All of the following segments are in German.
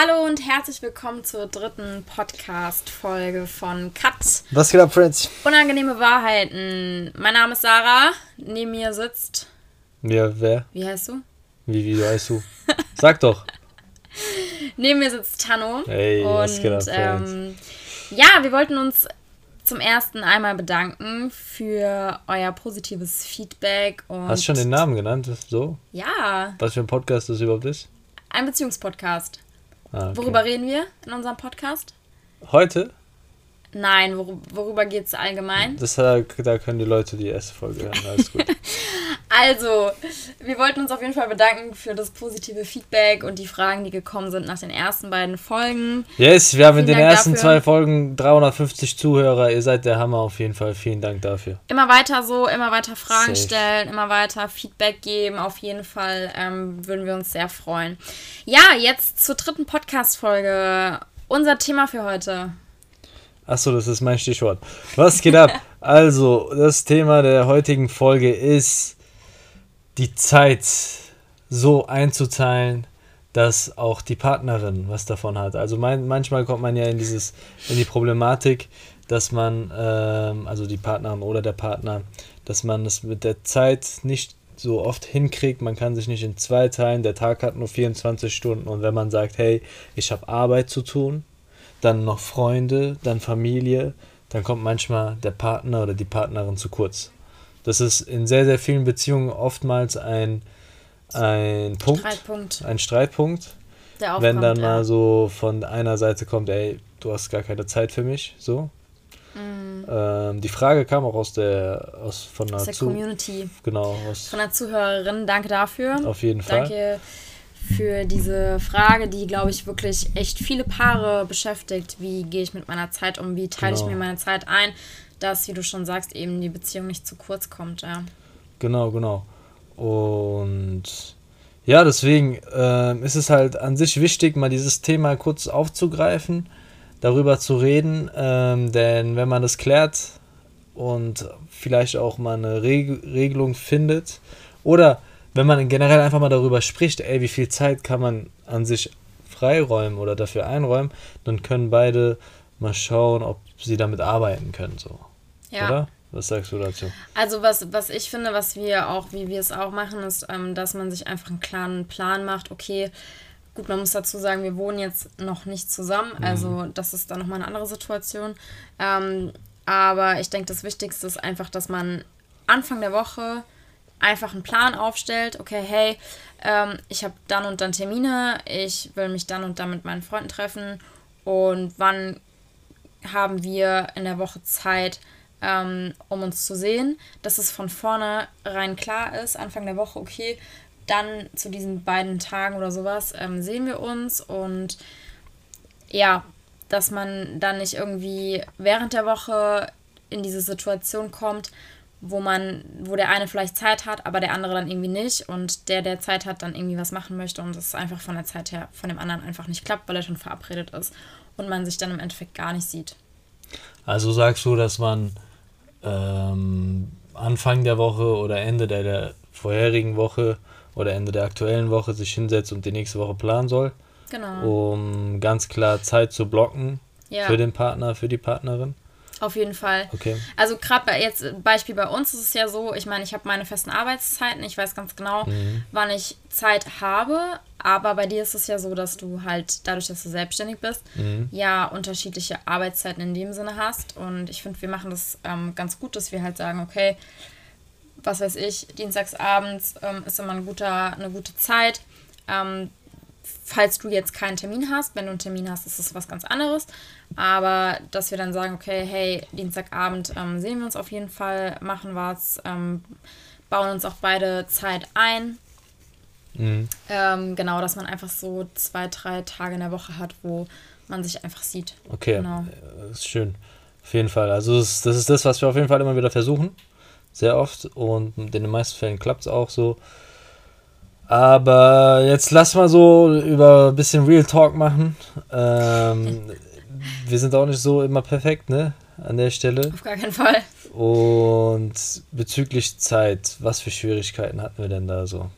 Hallo und herzlich willkommen zur dritten Podcast-Folge von Cut. Was geht ab, Friends? Unangenehme Wahrheiten. Mein Name ist Sarah. Neben mir sitzt. Ja, wer? Wie heißt du? Wie, wie heißt du? Sag doch. Neben mir sitzt Tano. Hey, und, was geht ab, ähm, ja, wir wollten uns zum ersten einmal bedanken für euer positives Feedback und Hast du schon den Namen genannt? So? ja, Was für ein Podcast das überhaupt ist? ein Beziehungspodcast. Ah, okay. Worüber reden wir in unserem Podcast? Heute? Nein, wor worüber geht es allgemein? Das, da, können die Leute die erste Folge hören. Alles gut. Also, wir wollten uns auf jeden Fall bedanken für das positive Feedback und die Fragen, die gekommen sind nach den ersten beiden Folgen. Yes, wir haben in Vielen den Dank ersten dafür. zwei Folgen 350 Zuhörer. Ihr seid der Hammer auf jeden Fall. Vielen Dank dafür. Immer weiter so, immer weiter Fragen Safe. stellen, immer weiter Feedback geben. Auf jeden Fall ähm, würden wir uns sehr freuen. Ja, jetzt zur dritten Podcast-Folge. Unser Thema für heute. Achso, das ist mein Stichwort. Was geht ab? Also, das Thema der heutigen Folge ist die Zeit so einzuteilen, dass auch die Partnerin was davon hat. Also mein, manchmal kommt man ja in dieses, in die Problematik, dass man, ähm, also die Partnerin oder der Partner, dass man es mit der Zeit nicht so oft hinkriegt. Man kann sich nicht in zwei teilen. Der Tag hat nur 24 Stunden und wenn man sagt, hey, ich habe Arbeit zu tun, dann noch Freunde, dann Familie, dann kommt manchmal der Partner oder die Partnerin zu kurz. Das ist in sehr, sehr vielen Beziehungen oftmals ein, ein Punkt, Streitpunkt, ein Streitpunkt, wenn dann ja. mal so von einer Seite kommt, ey, du hast gar keine Zeit für mich, so. Mhm. Ähm, die Frage kam auch aus der, aus, von aus der Community, Genau, aus, von der Zuhörerin. Danke dafür. auf jeden Fall. Danke für diese Frage, die, glaube ich, wirklich echt viele Paare beschäftigt. Wie gehe ich mit meiner Zeit um? Wie teile ich Genau. mir meine Zeit ein? Dass, wie du schon sagst, eben die Beziehung nicht zu kurz kommt. Ja. Genau, genau. Und ja, deswegen ähm, ist es halt an sich wichtig, mal dieses Thema kurz aufzugreifen, darüber zu reden, ähm, denn wenn man das klärt und vielleicht auch mal eine Reg Regelung findet oder wenn man generell einfach mal darüber spricht, ey, wie viel Zeit kann man an sich freiräumen oder dafür einräumen, dann können beide mal schauen, ob sie damit arbeiten können, so. ja. Oder? Was sagst du dazu? Also was, was ich finde, was wir auch, wie wir es auch machen, ist, ähm, dass man sich einfach einen klaren Plan macht. Okay, gut, man muss dazu sagen, wir wohnen jetzt noch nicht zusammen, also das ist dann nochmal eine andere Situation. Ähm, aber ich denke, das Wichtigste ist einfach, dass man Anfang der Woche einfach einen Plan aufstellt. Okay, hey, ähm, ich habe dann und dann Termine, ich will mich dann und dann mit meinen Freunden treffen und wann haben wir in der Woche Zeit, ähm, um uns zu sehen, dass es von vornherein klar ist, Anfang der Woche, okay, dann zu diesen beiden Tagen oder sowas ähm, sehen wir uns und ja, dass man dann nicht irgendwie während der Woche in diese Situation kommt, wo man, wo der eine vielleicht Zeit hat, aber der andere dann irgendwie nicht und der, der Zeit hat, dann irgendwie was machen möchte und es einfach von der Zeit her von dem anderen einfach nicht klappt, weil er schon verabredet ist und man sich dann im Endeffekt gar nicht sieht. Also sagst du, dass man ähm, Anfang der Woche oder Ende der, der vorherigen Woche oder Ende der aktuellen Woche sich hinsetzt und die nächste Woche planen soll, Genau. um ganz klar Zeit zu blocken ja, für den Partner, für die Partnerin? Auf jeden Fall. Okay. Also gerade bei jetzt Beispiel bei uns ist es ja so, ich meine, ich habe meine festen Arbeitszeiten, ich weiß ganz genau, Mhm. wann ich Zeit habe, aber bei dir ist es ja so, dass du halt dadurch, dass du selbstständig bist, Mhm. ja unterschiedliche Arbeitszeiten in dem Sinne hast und ich finde, wir machen das ähm, ganz gut, dass wir halt sagen, okay, was weiß ich, dienstagsabends ähm, ist immer ein guter, eine gute Zeit. Ähm, falls du jetzt keinen Termin hast, wenn du einen Termin hast, ist das was ganz anderes. Aber dass wir dann sagen, okay, hey, Dienstagabend ähm, sehen wir uns auf jeden Fall, machen was, ähm, bauen uns auch beide Zeit ein. Mhm. Ähm, genau, dass man einfach so zwei, drei Tage in der Woche hat, wo man sich einfach sieht. Okay, Genau. das ist schön. Auf jeden Fall. Also das, das ist das, was wir auf jeden Fall immer wieder versuchen. Sehr oft. Und in den meisten Fällen klappt es auch so. Aber jetzt lass mal so über ein bisschen Real Talk machen. Ähm, wir sind auch nicht so immer perfekt, ne? An der Stelle. Auf gar keinen Fall. Und bezüglich Zeit, was für Schwierigkeiten hatten wir denn da so?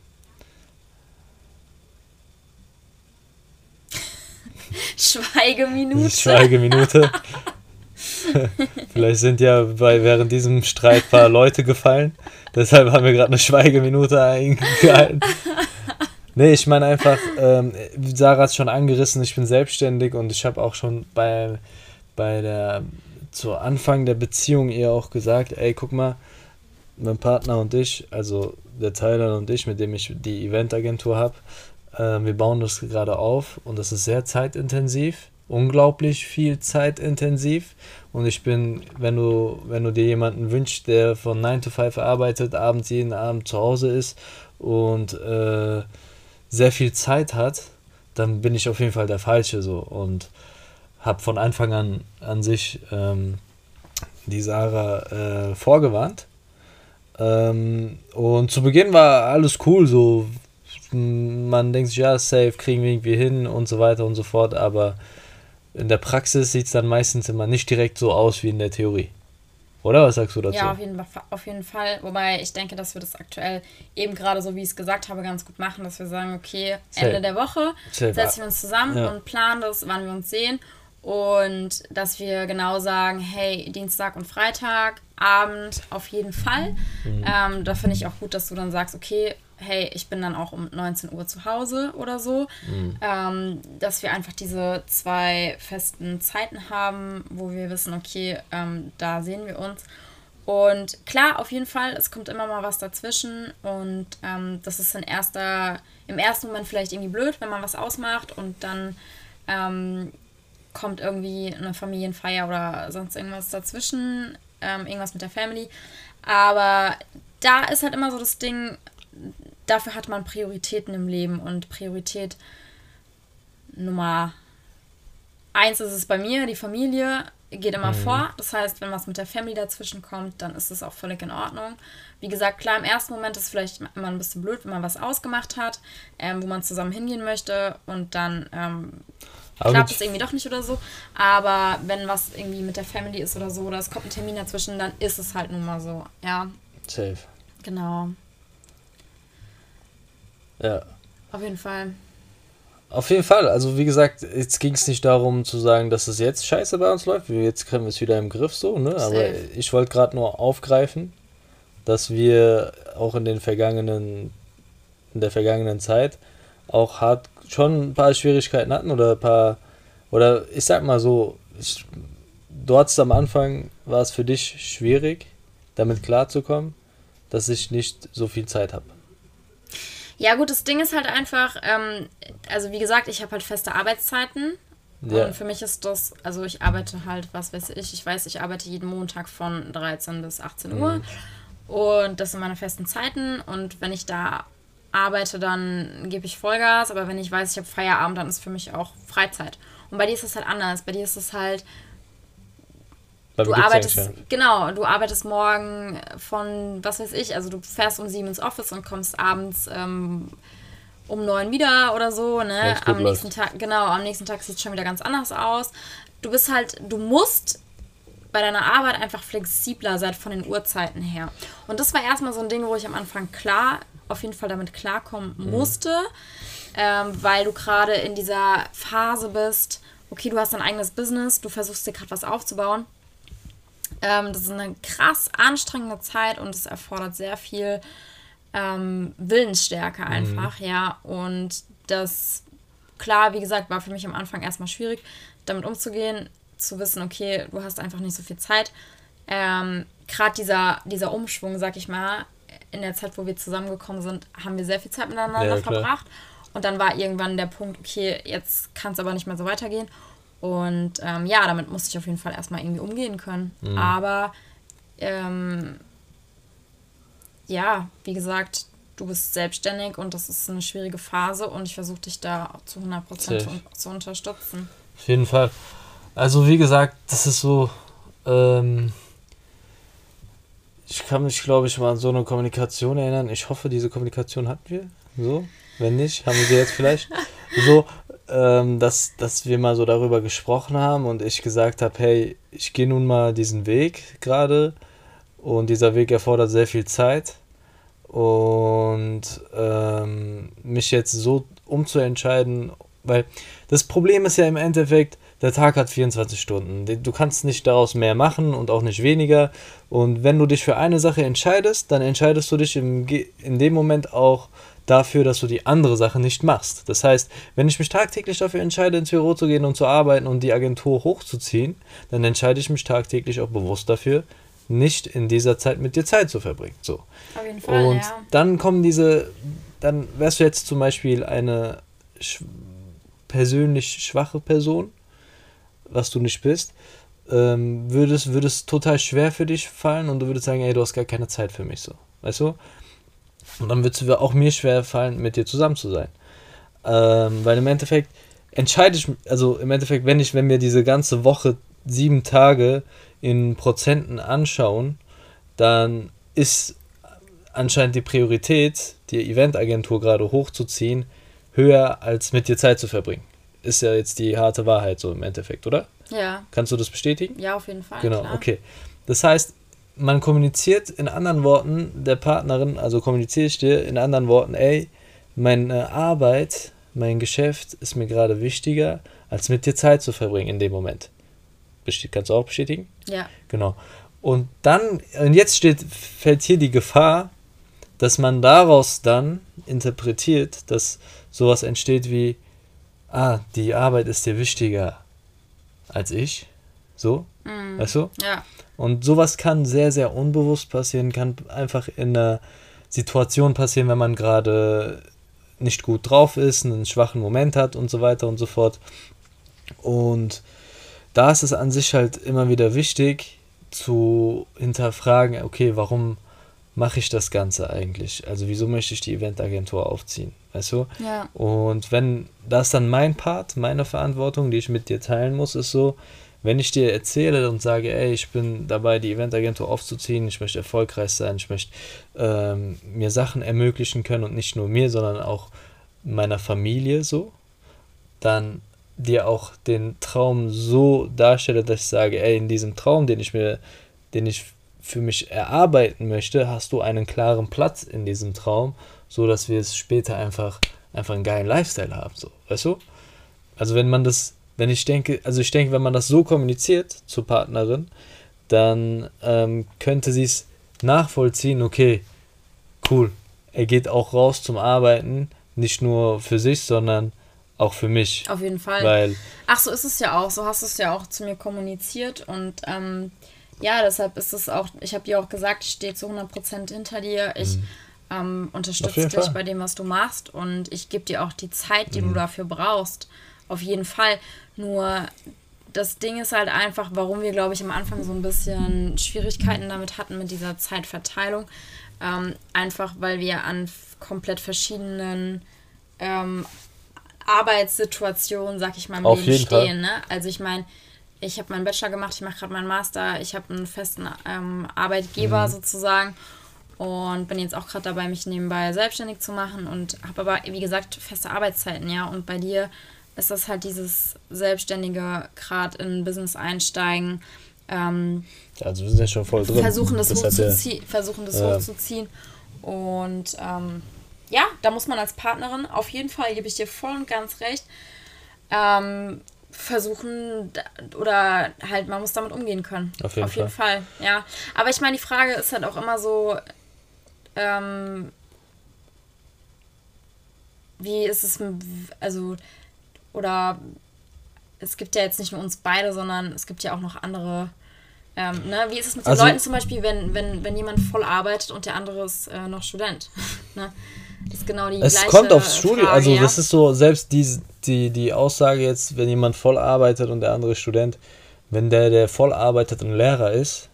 Schweigeminute. Schweigeminute. Vielleicht sind ja bei während diesem Streit ein paar Leute gefallen. Deshalb haben wir gerade eine Schweigeminute eingehalten. Nee, ich meine einfach, ähm, Sarah hat es schon angerissen, ich bin selbstständig und ich habe auch schon bei, bei der, zu Anfang der Beziehung ihr auch gesagt, ey, guck mal, mein Partner und ich, also der Tyler und ich, mit dem ich die Eventagentur habe, äh, wir bauen das gerade auf und das ist sehr zeitintensiv, unglaublich viel zeitintensiv und ich bin, wenn du, wenn du dir jemanden wünschst, der von 9 to 5 arbeitet, abends jeden Abend zu Hause ist und äh, sehr viel Zeit hat, dann bin ich auf jeden Fall der Falsche so und habe von Anfang an an sich ähm, die Sarah äh, vorgewarnt. Ähm, und zu Beginn war alles cool, so man denkt sich, ja, safe, kriegen wir irgendwie hin und so weiter und so fort, aber in der Praxis sieht es dann meistens immer nicht direkt so aus wie in der Theorie. Oder was sagst du dazu? Ja, auf jeden, auf jeden Fall. Wobei ich denke, dass wir das aktuell eben gerade so, wie ich es gesagt habe, ganz gut machen, dass wir sagen, okay. Ende der Woche Safe. setzen wir uns zusammen ja. und planen das, wann wir uns sehen. Und dass wir genau sagen, hey, Dienstag und Freitag, Abend auf jeden Fall. Mhm. Ähm, da finde ich auch gut, dass du dann sagst, okay, hey, ich bin dann auch um 19 Uhr zu Hause oder so. Mhm. Ähm, dass wir einfach diese zwei festen Zeiten haben, wo wir wissen, okay, ähm, da sehen wir uns. Und klar, auf jeden Fall, es kommt immer mal was dazwischen und ähm, das ist in erster, im ersten Moment vielleicht irgendwie blöd, wenn man was ausmacht und dann ähm, kommt irgendwie eine Familienfeier oder sonst irgendwas dazwischen, ähm, irgendwas mit der Family. Aber da ist halt immer so das Ding, dafür hat man Prioritäten im Leben und Priorität Nummer eins ist es bei mir, die Familie geht immer mhm. vor. Das heißt, wenn was mit der Family dazwischen kommt, dann ist es auch völlig in Ordnung. Wie gesagt, klar, im ersten Moment ist es vielleicht immer ein bisschen blöd, wenn man was ausgemacht hat, ähm, wo man zusammen hingehen möchte und dann ähm, klappt es irgendwie doch nicht oder so. Aber wenn was irgendwie mit der Family ist oder so, oder es kommt ein Termin dazwischen, dann ist es halt nun mal so, ja. Safe. Genau. Ja. Auf jeden Fall. Auf jeden Fall. Also wie gesagt, jetzt ging es nicht darum zu sagen, dass es jetzt scheiße bei uns läuft. Jetzt kriegen wir es wieder im Griff so, ne? Aber ich wollte gerade nur aufgreifen, dass wir auch in den vergangenen, in der vergangenen Zeit auch hart schon ein paar Schwierigkeiten hatten oder ein paar, oder ich sag mal so, ich, du hattest am Anfang, war es für dich schwierig, damit klarzukommen, dass ich nicht so viel Zeit habe. Ja, gut, das Ding ist halt einfach, ähm, also wie gesagt, ich habe halt feste Arbeitszeiten. Ja. Und für mich ist das, also ich arbeite halt, was weiß ich, ich weiß, ich arbeite jeden Montag von 13 bis 18 Uhr. Mhm. Und das sind meine festen Zeiten. Und wenn ich da arbeite, dann gebe ich Vollgas. Aber wenn ich weiß, ich habe Feierabend, dann ist für mich auch Freizeit. Und bei dir ist es halt anders. Bei dir ist es halt, du arbeitest, ja genau, du arbeitest morgen von, was weiß ich, also du fährst um sieben ins Office und kommst abends ähm, um neun wieder oder so, ne? Am nächsten läuft. Tag, genau, am nächsten Tag sieht es schon wieder ganz anders aus. Du bist halt, du musst bei deiner Arbeit einfach flexibler sein von den Uhrzeiten her. Und das war erstmal so ein Ding, wo ich am Anfang klar, auf jeden Fall damit klarkommen mhm. musste, ähm, weil du gerade in dieser Phase bist, okay, du hast dein eigenes Business, du versuchst dir gerade was aufzubauen ähm, das ist eine krass anstrengende Zeit und es erfordert sehr viel ähm, Willensstärke mhm. einfach, mhm. ja. Und das, klar, wie gesagt, war für mich am Anfang erstmal schwierig, damit umzugehen, zu wissen, okay, du hast einfach nicht so viel Zeit. Ähm, Gerade dieser, dieser Umschwung, sag ich mal, in der Zeit, wo wir zusammengekommen sind, haben wir sehr viel Zeit miteinander ja, verbracht. Und dann war irgendwann der Punkt, okay, jetzt kann es aber nicht mehr so weitergehen. Und ähm, ja, damit musste ich auf jeden Fall erstmal irgendwie umgehen können. Mhm. Aber ähm, ja, wie gesagt, du bist selbstständig und das ist eine schwierige Phase und ich versuche dich da zu 100% Safe. zu unterstützen. Auf jeden Fall. Also wie gesagt, das ist so, ähm, ich kann mich, glaube ich, mal an so eine Kommunikation erinnern. Ich hoffe, diese Kommunikation hatten wir. So, wenn nicht, haben wir sie jetzt vielleicht. So, dass, dass wir mal so darüber gesprochen haben und ich gesagt habe, hey, ich gehe nun mal diesen Weg gerade und dieser Weg erfordert sehr viel Zeit und ähm, mich jetzt so umzuentscheiden, Weil das Problem ist ja im Endeffekt, der Tag hat 24 Stunden. Du kannst nicht daraus mehr machen und auch nicht weniger. Und wenn du dich für eine Sache entscheidest, dann entscheidest du dich im, in dem Moment auch dafür, dass du die andere Sache nicht machst. Das heißt, wenn ich mich tagtäglich dafür entscheide, ins Büro zu gehen und zu arbeiten und die Agentur hochzuziehen, dann entscheide ich mich tagtäglich auch bewusst dafür, nicht in dieser Zeit mit dir Zeit zu verbringen. So. Auf jeden Fall. Und ja. dann kommen diese, dann wärst du jetzt zum Beispiel eine sch persönlich schwache Person, was du nicht bist, ähm, würde es, würde es total schwer für dich fallen und du würdest sagen, ey, du hast gar keine Zeit für mich so. Weißt du? Und dann wird es auch mir schwer fallen, mit dir zusammen zu sein. Ähm, weil im Endeffekt entscheide ich, also im Endeffekt, wenn ich, wenn wir diese ganze Woche sieben Tage in Prozenten anschauen, dann ist anscheinend die Priorität, die Eventagentur gerade hochzuziehen, höher als mit dir Zeit zu verbringen. Ist ja jetzt die harte Wahrheit so im Endeffekt, oder? Ja. Kannst du das bestätigen? Ja, auf jeden Fall. Genau, klar. okay. Das heißt, man kommuniziert in anderen Worten der Partnerin, also kommuniziere ich dir in anderen Worten, ey, meine Arbeit, mein Geschäft ist mir gerade wichtiger, als mit dir Zeit zu verbringen in dem Moment. Kannst du auch bestätigen? Ja. Genau. Und dann, und jetzt steht, fällt hier die Gefahr, dass man daraus dann interpretiert, dass sowas entsteht wie, ah, die Arbeit ist dir wichtiger als ich. So, mm. weißt du? Ja. Und sowas kann sehr, sehr unbewusst passieren, kann einfach in einer Situation passieren, wenn man gerade nicht gut drauf ist, einen schwachen Moment hat und so weiter und so fort. Und da ist es an sich halt immer wieder wichtig zu hinterfragen, okay, warum mache ich das Ganze eigentlich? Also wieso möchte ich die Eventagentur aufziehen? Weißt du? Ja. Und wenn das dann mein Part, meine Verantwortung, die ich mit dir teilen muss, ist so, wenn ich dir erzähle und sage, ey, ich bin dabei, die Eventagentur aufzuziehen, ich möchte erfolgreich sein, ich möchte ähm, mir Sachen ermöglichen können und nicht nur mir, sondern auch meiner Familie so, dann dir auch den Traum so darstelle, dass ich sage, ey, in diesem Traum, den ich mir, den ich für mich erarbeiten möchte, hast du einen klaren Platz in diesem Traum, so dass wir es später einfach einfach einen geilen Lifestyle haben, so, weißt du? Also wenn man das, wenn ich denke, also ich denke, wenn man das so kommuniziert zur Partnerin, dann ähm, könnte sie es nachvollziehen, okay, cool, er geht auch raus zum Arbeiten, nicht nur für sich, sondern auch für mich. Auf jeden Fall. Weil Ach, so ist es ja auch. So hast du es ja auch zu mir kommuniziert. Und ähm, ja, deshalb ist es auch, ich habe dir auch gesagt, ich stehe zu 100% hinter dir. Ich mhm. ähm, unterstütze dich Fall. bei dem, was du machst. Und ich gebe dir auch die Zeit, die mhm. du dafür brauchst. Auf jeden Fall. Nur das Ding ist halt einfach, warum wir, glaube ich, am Anfang so ein bisschen Schwierigkeiten damit hatten mit dieser Zeitverteilung. Ähm, einfach weil wir an komplett verschiedenen ähm, Arbeitssituation, sag ich mal, im Auf Leben stehen. Ne? Also ich meine, ich habe meinen Bachelor gemacht, ich mache gerade meinen Master, ich habe einen festen ähm, Arbeitgeber mhm. sozusagen und bin jetzt auch gerade dabei, mich nebenbei selbstständig zu machen und habe aber, wie gesagt, feste Arbeitszeiten, ja. Und bei dir ist das halt dieses selbstständige, gerade in Business einsteigen. Ähm, also wir sind ja schon voll drin. Versuchen das, das hochzuziehen, versuchen das ja. hochzuziehen und ähm, ja, da muss man als Partnerin auf jeden Fall, gebe ich dir voll und ganz recht, ähm, versuchen oder halt, man muss damit umgehen können. Auf jeden, auf jeden Fall. Fall. Ja. Aber ich meine, die Frage ist halt auch immer so, ähm, wie ist es, also, oder es gibt ja jetzt nicht nur uns beide, sondern es gibt ja auch noch andere. Ähm, ne? Wie ist es mit den also, Leuten zum Beispiel, wenn, wenn, wenn jemand voll arbeitet und der andere ist äh, noch Student? ne? Das ist genau die es gleiche kommt aufs Studium, also ja? das ist so, selbst die, die, die Aussage jetzt, wenn jemand voll arbeitet und der andere Student, wenn der, der voll arbeitet und Lehrer ist,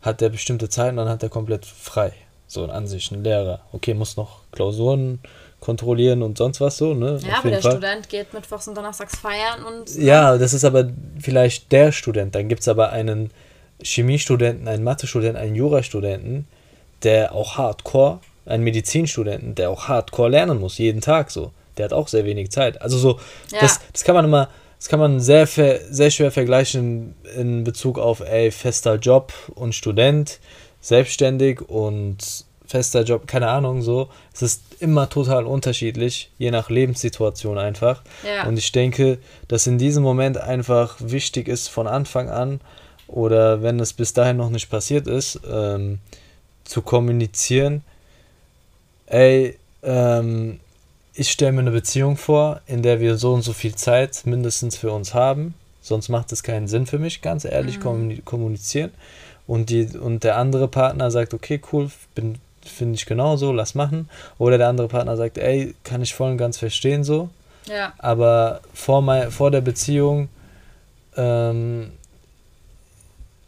hat der bestimmte Zeiten, dann hat er komplett frei. So an sich ein Lehrer. Okay, muss noch Klausuren kontrollieren und sonst was so, ne? Ja, aber der Fall. Student geht mittwochs und donnerstags feiern und. Ja, das ist aber vielleicht der Student. Dann gibt es aber einen Chemiestudenten, einen Mathestudenten, einen Jurastudenten, der auch hardcore einen Medizinstudenten, der auch hardcore lernen muss, jeden Tag so. Der hat auch sehr wenig Zeit. Also so, ja. das, das kann man immer, das kann man sehr, sehr schwer vergleichen in Bezug auf, ey, fester Job und Student, selbstständig und fester Job, keine Ahnung, so. Es ist immer total unterschiedlich, je nach Lebenssituation einfach. Ja. Und ich denke, dass in diesem Moment einfach wichtig ist von Anfang an oder wenn es bis dahin noch nicht passiert ist, ähm, zu kommunizieren, ey, ähm, ich stelle mir eine Beziehung vor, in der wir so und so viel Zeit mindestens für uns haben. Sonst macht es keinen Sinn für mich, ganz ehrlich mhm. kommunizieren. Und, die, und der andere Partner sagt, okay, cool, finde ich genauso, lass machen. Oder der andere Partner sagt, ey, kann ich voll und ganz verstehen so. Ja. Aber vor, mein, vor der Beziehung, ähm,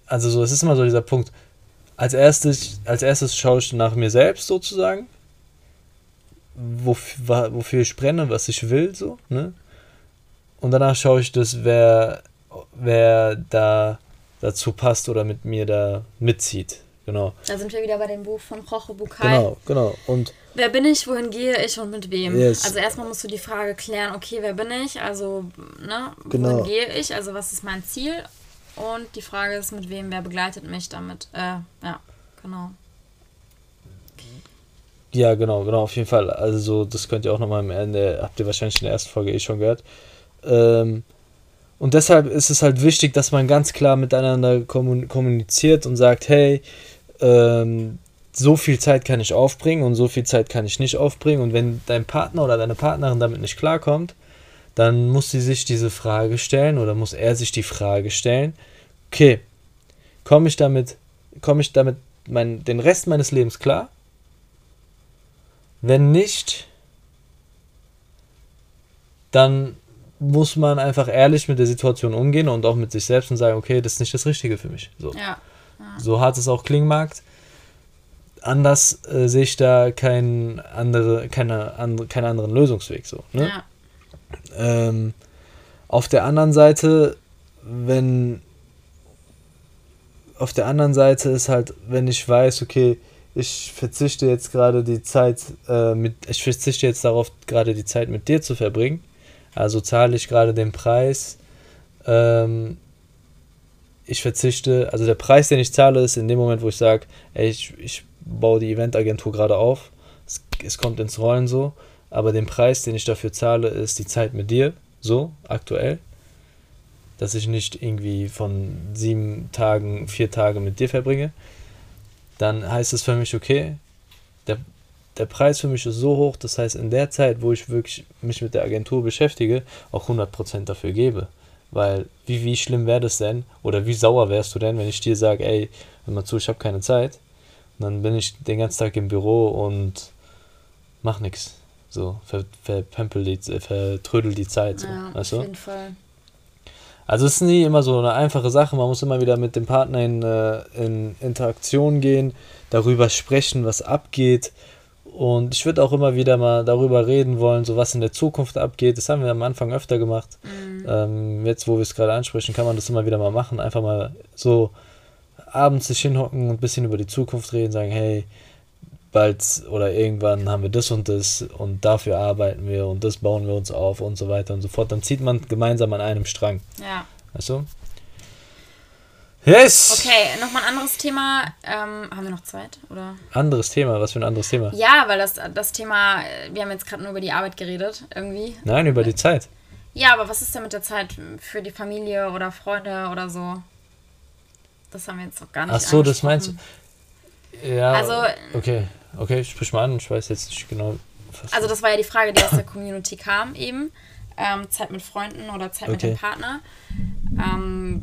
also so, es ist immer so dieser Punkt, als erstes, als erstes schaue ich nach mir selbst sozusagen wofür, wofür ich brenne, was ich will, so, ne? Und danach schaue ich das, wer, wer da dazu passt oder mit mir da mitzieht. Genau. Da sind wir wieder bei dem Buch von Roche Bukai. Genau, genau. Und wer bin ich, wohin gehe ich und mit wem? Yes. Also erstmal musst du die Frage klären, okay, wer bin ich? Also, ne, genau. wohin gehe ich? Also was ist mein Ziel? Und die Frage ist, mit wem, wer begleitet mich damit? Äh, ja, genau. Ja, genau, genau, auf jeden Fall. Also, das könnt ihr auch nochmal am Ende, habt ihr wahrscheinlich in der ersten Folge eh schon gehört. Ähm, und deshalb ist es halt wichtig, dass man ganz klar miteinander kommuniziert und sagt, hey, ähm, so viel Zeit kann ich aufbringen und so viel Zeit kann ich nicht aufbringen. Und wenn dein Partner oder deine Partnerin damit nicht klarkommt, dann muss sie sich diese Frage stellen oder muss er sich die Frage stellen, okay, komme ich damit, komme ich damit mein, den Rest meines Lebens klar? Wenn nicht, dann muss man einfach ehrlich mit der Situation umgehen und auch mit sich selbst und sagen, okay, das ist nicht das Richtige für mich. So, ja. Ja. so hart es auch klingen mag. Anders äh, sehe ich da keinen andere, keine andere, keinen anderen Lösungsweg. So, ne? ja. ähm, auf der anderen Seite, wenn auf der anderen Seite ist halt, wenn ich weiß, okay, ich verzichte jetzt gerade die Zeit äh, mit, ich verzichte jetzt darauf, gerade die Zeit mit dir zu verbringen. Also zahle ich gerade den Preis. Ähm, ich verzichte, also der Preis, den ich zahle, ist in dem Moment, wo ich sage, ich, ich baue die Eventagentur gerade auf. Es, es kommt ins Rollen so. Aber den Preis, den ich dafür zahle, ist die Zeit mit dir, so aktuell. Dass ich nicht irgendwie von sieben Tagen, vier Tage mit dir verbringe dann heißt es für mich, okay, der, der Preis für mich ist so hoch, das heißt, in der Zeit, wo ich wirklich mich mit der Agentur beschäftige, auch 100% dafür gebe. Weil, wie, wie schlimm wäre das denn, oder wie sauer wärst du denn, wenn ich dir sage, ey, hör mal zu, ich habe keine Zeit, und dann bin ich den ganzen Tag im Büro und mach nichts. So, ver, verpempel die, vertrödel die Zeit. So, ja, weißt auf jeden Fall. Also es ist nie immer so eine einfache Sache, man muss immer wieder mit dem Partner in, äh, in Interaktion gehen, darüber sprechen, was abgeht. Und ich würde auch immer wieder mal darüber reden wollen, so was in der Zukunft abgeht. Das haben wir am Anfang öfter gemacht. Mhm. Ähm, jetzt, wo wir es gerade ansprechen, kann man das immer wieder mal machen. Einfach mal so abends sich hinhocken und ein bisschen über die Zukunft reden, sagen, hey, bald oder irgendwann haben wir das und das und dafür arbeiten wir und das bauen wir uns auf und so weiter und so fort. Dann zieht man gemeinsam an einem Strang. Ja. Weißt du? Yes! Okay, nochmal ein anderes Thema. Ähm, haben wir noch Zeit? Oder? Anderes Thema? Was für ein anderes Thema? Ja, weil das, das Thema, wir haben jetzt gerade nur über die Arbeit geredet, irgendwie. Nein, über die Zeit. Ja, aber was ist denn mit der Zeit für die Familie oder Freunde oder so? Das haben wir jetzt noch gar nicht Ach so, das meinst du? Ja. Also. Okay. Okay, sprich mal an, ich weiß jetzt nicht genau. Also das war ja die Frage, die aus der Community kam eben. Ähm, Zeit mit Freunden oder Zeit okay. mit dem Partner. Ähm,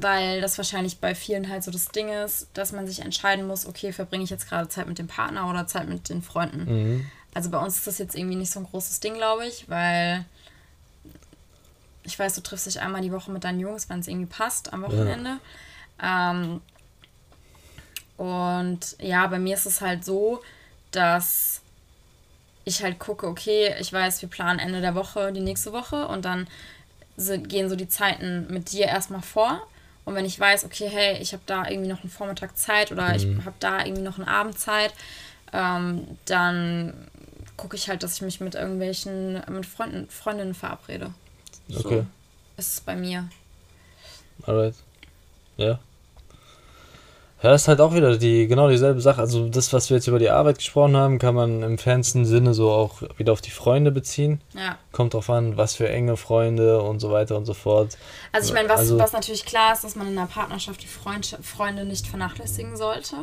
weil das wahrscheinlich bei vielen halt so das Ding ist, dass man sich entscheiden muss, okay, verbringe ich jetzt gerade Zeit mit dem Partner oder Zeit mit den Freunden. Mhm. Also bei uns ist das jetzt irgendwie nicht so ein großes Ding, glaube ich, weil ich weiß, du triffst dich einmal die Woche mit deinen Jungs, wenn es irgendwie passt, am Wochenende. Ja. Ähm, und ja, bei mir ist es halt so, dass ich halt gucke, okay, ich weiß, wir planen Ende der Woche die nächste Woche und dann sind, gehen so die Zeiten mit dir erstmal vor. Und wenn ich weiß, okay, hey, ich habe da irgendwie noch einen Vormittag Zeit oder mhm. ich habe da irgendwie noch einen Abend Zeit, ähm, dann gucke ich halt, dass ich mich mit irgendwelchen, mit Freunden, Freundinnen verabrede. Okay. So ist es bei mir. Alright. Ja. Ja, das ist halt auch wieder die genau dieselbe Sache. Also das, was wir jetzt über die Arbeit gesprochen haben, kann man im fernsten Sinne so auch wieder auf die Freunde beziehen. Ja. Kommt drauf an, was für enge Freunde und so weiter und so fort. Also ich meine, was, also, was natürlich klar ist, dass man in einer Partnerschaft die Freund Freunde nicht vernachlässigen sollte.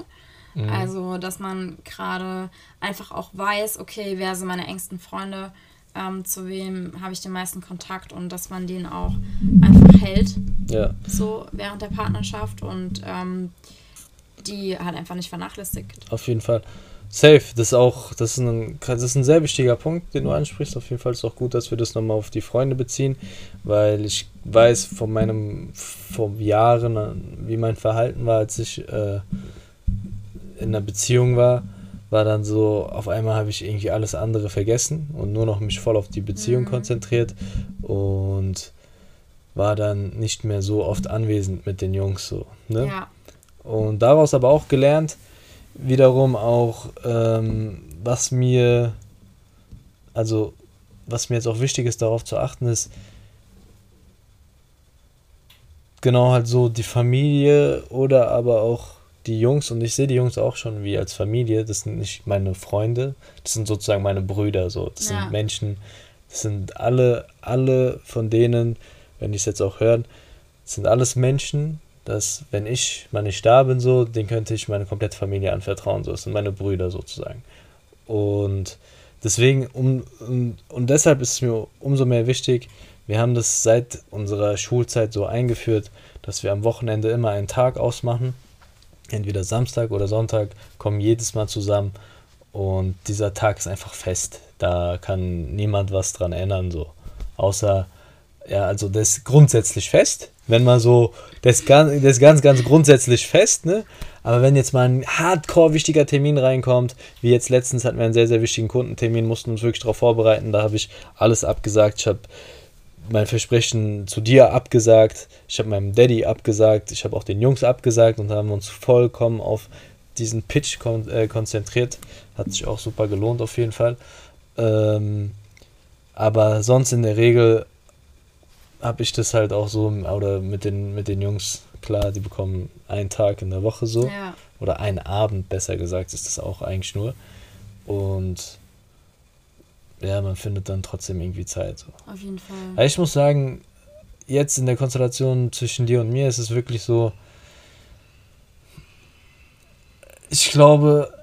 Mhm. Also, dass man gerade einfach auch weiß, okay, wer sind meine engsten Freunde, ähm, zu wem habe ich den meisten Kontakt und dass man den auch einfach hält. Ja. So während der Partnerschaft und ähm, die halt einfach nicht vernachlässigt. Auf jeden Fall. Safe, das ist auch, das ist ein, das ist ein sehr wichtiger Punkt, den du ansprichst. Auf jeden Fall ist es auch gut, dass wir das nochmal auf die Freunde beziehen, weil ich weiß von meinem, vor Jahren, wie mein Verhalten war, als ich äh, in einer Beziehung war, war dann so, auf einmal habe ich irgendwie alles andere vergessen und nur noch mich voll auf die Beziehung mhm. konzentriert und war dann nicht mehr so oft anwesend mit den Jungs so. Ne? Ja. Und daraus aber auch gelernt, wiederum auch, ähm, was mir, also was mir jetzt auch wichtig ist, darauf zu achten, ist, genau halt so die Familie oder aber auch die Jungs, und ich sehe die Jungs auch schon wie als Familie, das sind nicht meine Freunde, das sind sozusagen meine Brüder, so, das ja. sind Menschen, das sind alle, alle von denen, wenn ich es jetzt auch hören, sind alles Menschen, dass wenn ich mal nicht da bin, so, den könnte ich meine komplette Familie anvertrauen. So, das sind meine Brüder sozusagen. Und deswegen, um, um, und deshalb ist es mir umso mehr wichtig, wir haben das seit unserer Schulzeit so eingeführt, dass wir am Wochenende immer einen Tag ausmachen. Entweder Samstag oder Sonntag, kommen jedes Mal zusammen und dieser Tag ist einfach fest. Da kann niemand was dran ändern, so. Außer, ja, also das ist grundsätzlich fest, wenn man so, das, ganz, das ganz, ganz grundsätzlich fest, ne? Aber wenn jetzt mal ein hardcore wichtiger Termin reinkommt, wie jetzt letztens hatten wir einen sehr, sehr wichtigen Kundentermin, mussten uns wirklich darauf vorbereiten, da habe ich alles abgesagt. Ich habe mein Versprechen zu dir abgesagt, ich habe meinem Daddy abgesagt, ich habe auch den Jungs abgesagt und haben uns vollkommen auf diesen Pitch kon äh, konzentriert. Hat sich auch super gelohnt auf jeden Fall. Ähm, aber sonst in der Regel habe ich das halt auch so, oder mit den, mit den Jungs, klar, die bekommen einen Tag in der Woche so. Ja. Oder einen Abend, besser gesagt, ist das auch eigentlich nur. Und ja, man findet dann trotzdem irgendwie Zeit. So. Auf jeden Fall. Aber ich muss sagen, jetzt in der Konstellation zwischen dir und mir ist es wirklich so, ich glaube,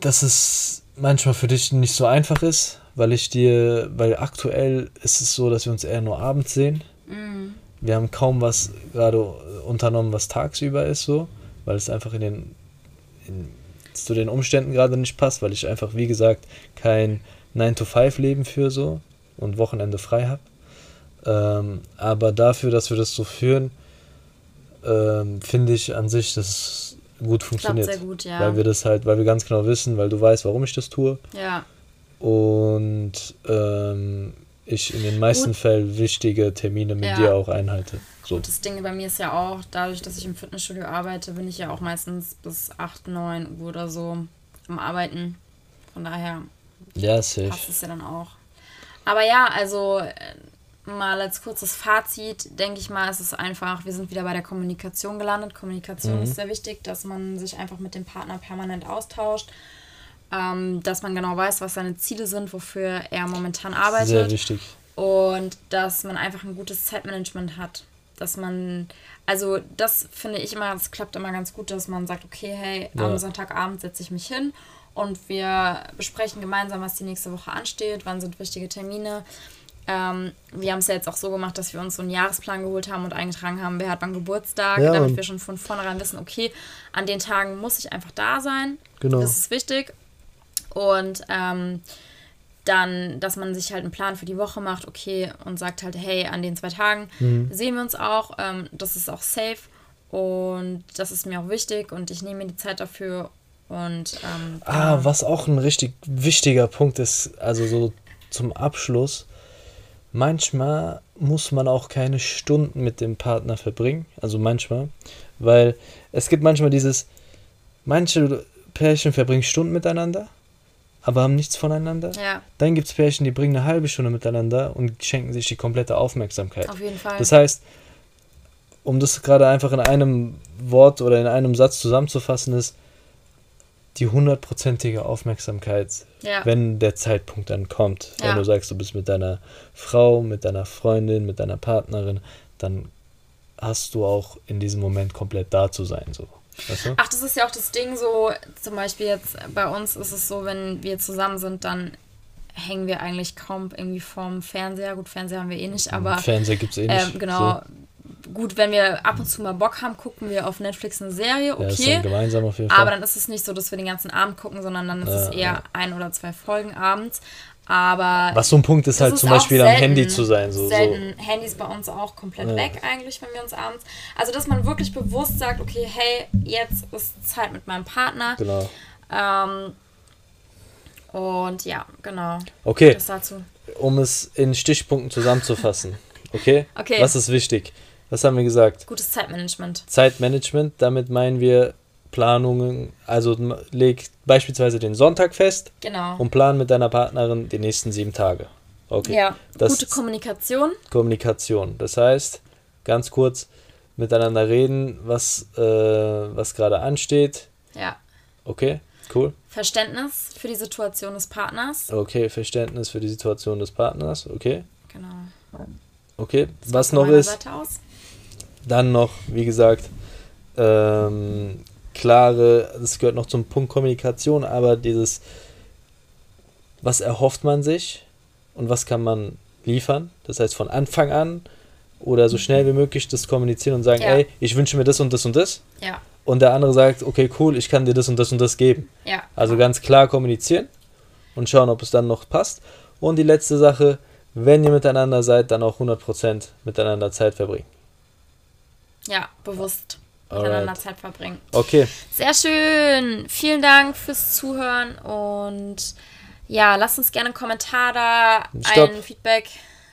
dass es manchmal für dich nicht so einfach ist, weil ich dir, weil aktuell ist es so, dass wir uns eher nur abends sehen. Mhm. Wir haben kaum was gerade unternommen, was tagsüber ist, so, weil es einfach in den in, zu den Umständen gerade nicht passt, weil ich einfach, wie gesagt, kein 9-to-5-Leben für so und Wochenende frei habe. Ähm, aber dafür, dass wir das so führen, ähm, finde ich an sich, dass es gut funktioniert. Sehr gut, ja. Weil wir das halt, weil wir ganz genau wissen, weil du weißt, warum ich das tue. Ja und ähm, ich in den meisten Gut. Fällen wichtige Termine mit ja. dir auch einhalte. So. Und das Ding bei mir ist ja auch, dadurch, dass ich im Fitnessstudio arbeite, bin ich ja auch meistens bis 8, 9 Uhr oder so am Arbeiten. Von daher ja, passt es ja dann auch. Aber ja, also äh, mal als kurzes Fazit, denke ich mal, ist es einfach, wir sind wieder bei der Kommunikation gelandet. Kommunikation mhm. ist sehr wichtig, dass man sich einfach mit dem Partner permanent austauscht ähm, dass man genau weiß, was seine Ziele sind, wofür er momentan arbeitet. Sehr wichtig. Und dass man einfach ein gutes Zeitmanagement hat. Dass man, also das finde ich immer, das klappt immer ganz gut, dass man sagt, okay, hey, ja. am Sonntagabend setze ich mich hin und wir besprechen gemeinsam, was die nächste Woche ansteht, wann sind wichtige Termine. Ähm, wir haben es ja jetzt auch so gemacht, dass wir uns so einen Jahresplan geholt haben und eingetragen haben, wer hat wann Geburtstag, ja, damit wir schon von vornherein wissen, okay, an den Tagen muss ich einfach da sein. Genau. Das ist wichtig. Und ähm, dann, dass man sich halt einen Plan für die Woche macht, okay, und sagt halt, hey, an den zwei Tagen mhm. sehen wir uns auch. Ähm, das ist auch safe und das ist mir auch wichtig und ich nehme mir die Zeit dafür. Und ähm, ah, ja. was auch ein richtig wichtiger Punkt ist, also so zum Abschluss. Manchmal muss man auch keine Stunden mit dem Partner verbringen, also manchmal, weil es gibt manchmal dieses, manche Pärchen verbringen Stunden miteinander aber haben nichts voneinander. Ja. Dann gibt es Pärchen, die bringen eine halbe Stunde miteinander und schenken sich die komplette Aufmerksamkeit. Auf jeden Fall. Das heißt, um das gerade einfach in einem Wort oder in einem Satz zusammenzufassen, ist die hundertprozentige Aufmerksamkeit, Ja. wenn der Zeitpunkt dann kommt. Ja. Wenn du sagst, du bist mit deiner Frau, mit deiner Freundin, mit deiner Partnerin, dann hast du auch in diesem Moment komplett da zu sein. So. Weißt du? Ach, das ist ja auch das Ding so, zum Beispiel jetzt bei uns ist es so, wenn wir zusammen sind, dann hängen wir eigentlich kaum irgendwie vorm Fernseher. Gut, Fernseher haben wir eh nicht, aber Fernseher gibt es eh nicht. ähm, genau. So. Gut, wenn wir ab und zu mal Bock haben, gucken wir auf Netflix eine Serie, Ja, ist okay. dann gemeinsam auf jeden Fall. aber dann ist es nicht so, dass wir den ganzen Abend gucken, sondern dann ist es Ja, eher ja. ein oder zwei Folgen abends. Aber Was so ein Punkt ist halt ist zum Beispiel am selten. Handy zu sein. So, so. selten Handys bei uns auch komplett Ja. weg eigentlich, wenn wir uns abends. Also dass man wirklich bewusst sagt, okay, hey, jetzt ist Zeit mit meinem Partner. Genau. Ähm, und ja, genau. Okay, um es in Stichpunkten zusammenzufassen. Okay? Okay. Was ist wichtig? Was haben wir gesagt? Gutes Zeitmanagement. Zeitmanagement, damit meinen wir Planungen, also leg beispielsweise den Sonntag fest Genau. und plan mit deiner Partnerin die nächsten sieben Tage. Okay. ja, Das gute Kommunikation. Kommunikation. Das heißt, ganz kurz miteinander reden, was, äh, was gerade ansteht. Ja. Okay, cool. Verständnis für die Situation des Partners. Okay, Verständnis für die Situation des Partners. Okay, Genau. okay. Das Was noch ist, dann noch, wie gesagt, ähm, klare, das gehört noch zum Punkt Kommunikation, aber dieses, was erhofft man sich und was kann man liefern? Das heißt, von Anfang an oder so schnell wie möglich das kommunizieren und sagen, Ja. ey, ich wünsche mir das und das und das. Ja, Und der andere sagt, okay, cool, ich kann dir das und das und das geben. ja. Also ganz klar kommunizieren und schauen, ob es dann noch passt. Und die letzte Sache, wenn ihr miteinander seid, dann auch 100% miteinander Zeit verbringen. Ja, bewusst. Miteinander Zeit verbringen. Okay, Sehr schön. Vielen Dank fürs Zuhören und ja, lasst uns gerne einen Kommentar da, Stopp. ein Feedback.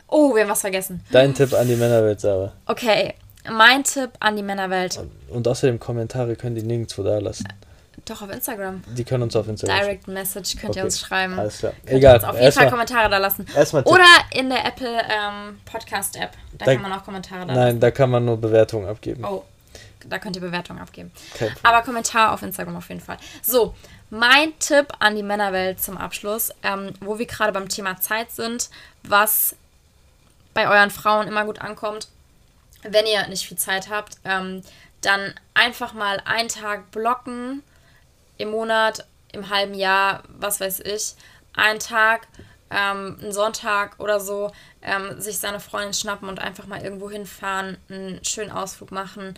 Oh, wir haben was vergessen. dein Tipp an die Männerwelt, Sarah. Okay, mein Tipp an die Männerwelt. Und außerdem Kommentare können die nirgendwo da lassen. Doch auf Instagram. Die können uns auf Instagram Direct Message könnt ihr Okay, uns schreiben. Alles klar. Könnt ihr Egal. uns auf jeden Fall Erstmal, Kommentare da lassen. erstmal. Oder in der Apple ähm, Podcast App. Da, Da- kann man auch Kommentare da Nein, da kann man nur Bewertungen abgeben. lassen. Oh, da könnt ihr Bewertungen abgeben. Problem. Aber Kommentar auf Instagram auf jeden Fall. So, mein Tipp an die Männerwelt zum Abschluss, ähm, wo wir gerade beim Thema Zeit sind, was bei euren Frauen immer gut ankommt, wenn ihr nicht viel Zeit habt, ähm, dann einfach mal einen Tag blocken im Monat, im halben Jahr, was weiß ich, einen Tag, ähm, einen Sonntag oder so, ähm, sich seine Freundin schnappen und einfach mal irgendwo hinfahren, einen schönen Ausflug machen,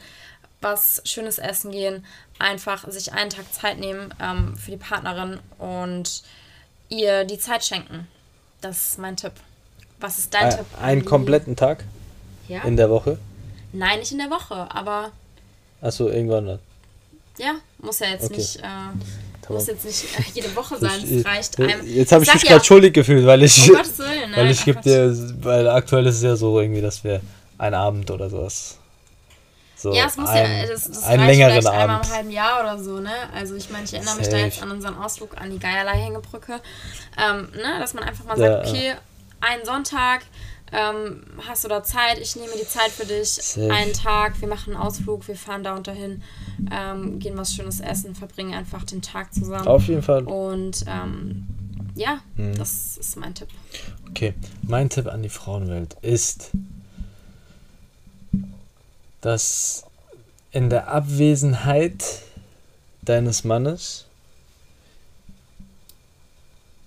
was Schönes essen gehen, einfach sich einen Tag Zeit nehmen ähm, für die Partnerin und ihr die Zeit schenken. Das ist mein Tipp. Was ist dein Ein- Tipp? Einen kompletten Tag Ja? in der Woche. Nein, nicht in der Woche, aber Achso, irgendwann dann. ja, muss ja jetzt Okay. nicht, äh, muss jetzt nicht äh, jede Woche sein. Es reicht äh, einem. Jetzt habe ich mich ja, gerade schuldig gefühlt, weil ich, Um Willen, weil nein, ich ach gebe dir, weil aktuell ist es ja so irgendwie, dass wir ein Abend oder sowas. So Ja, es muss ein, ja, das, das einen längeren vielleicht einmal Abend. im halben Jahr oder so, ne? Also ich meine, ich erinnere mich da jetzt an unseren Ausflug an die Geierlei-Hängebrücke, ähm, ne? Dass man einfach mal Ja, sagt, okay, einen Sonntag, ähm, hast du da Zeit, ich nehme die Zeit für dich, Safe. einen Tag, wir machen einen Ausflug, wir fahren da und dahin, ähm, gehen was Schönes essen, verbringen einfach den Tag zusammen. Auf jeden Fall. Und ähm, ja, Mhm. das ist mein Tipp. Okay, mein Tipp an die Frauenwelt ist, dass in der Abwesenheit deines Mannes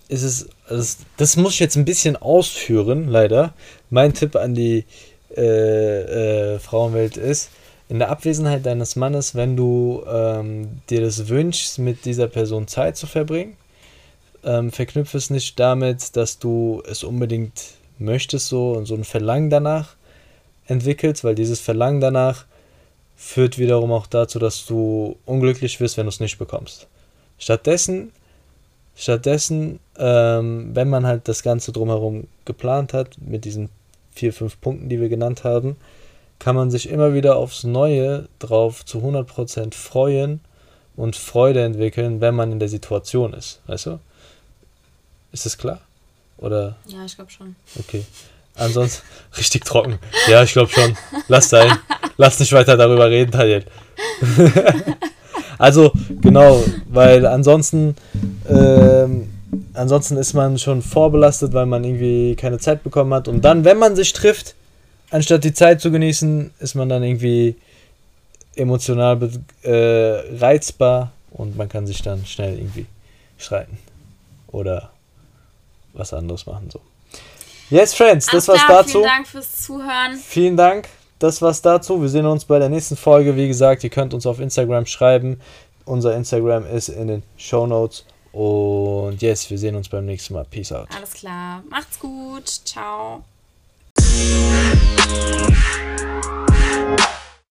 ist es, also das muss ich jetzt ein bisschen ausführen, leider. Mein Tipp an die äh, äh, Frauenwelt ist, in der Abwesenheit deines Mannes, wenn du ähm, dir das wünschst, mit dieser Person Zeit zu verbringen, ähm, verknüpfe es nicht damit, dass du es unbedingt möchtest so und so ein Verlangen danach entwickelst, weil dieses Verlangen danach führt wiederum auch dazu, dass du unglücklich wirst, wenn du es nicht bekommst. Stattdessen, stattdessen, ähm, wenn man halt das Ganze drumherum geplant hat, mit diesen vier, fünf Punkten, die wir genannt haben, kann man sich immer wieder aufs Neue drauf zu 100% freuen und Freude entwickeln, wenn man in der Situation ist. Weißt du? Ist das klar? Oder, Ja, ich glaube schon. okay. Ansonsten richtig trocken. Ja, ich glaube schon. Lass sein. Lass nicht weiter darüber reden, Daniel. also, genau, weil ansonsten, ähm, ansonsten ist man schon vorbelastet, weil man irgendwie keine Zeit bekommen hat. Und dann, wenn man sich trifft, anstatt die Zeit zu genießen, ist man dann irgendwie emotional äh, reizbar und man kann sich dann schnell irgendwie streiten oder was anderes machen so. Yes, Friends, das war's dazu. Vielen Dank fürs Zuhören. Vielen Dank, das war's dazu. Wir sehen uns bei der nächsten Folge. Wie gesagt, ihr könnt uns auf Instagram schreiben. Unser Instagram ist in den Show Notes. Und yes, wir sehen uns beim nächsten Mal. Peace out. Alles klar. Macht's gut. Ciao.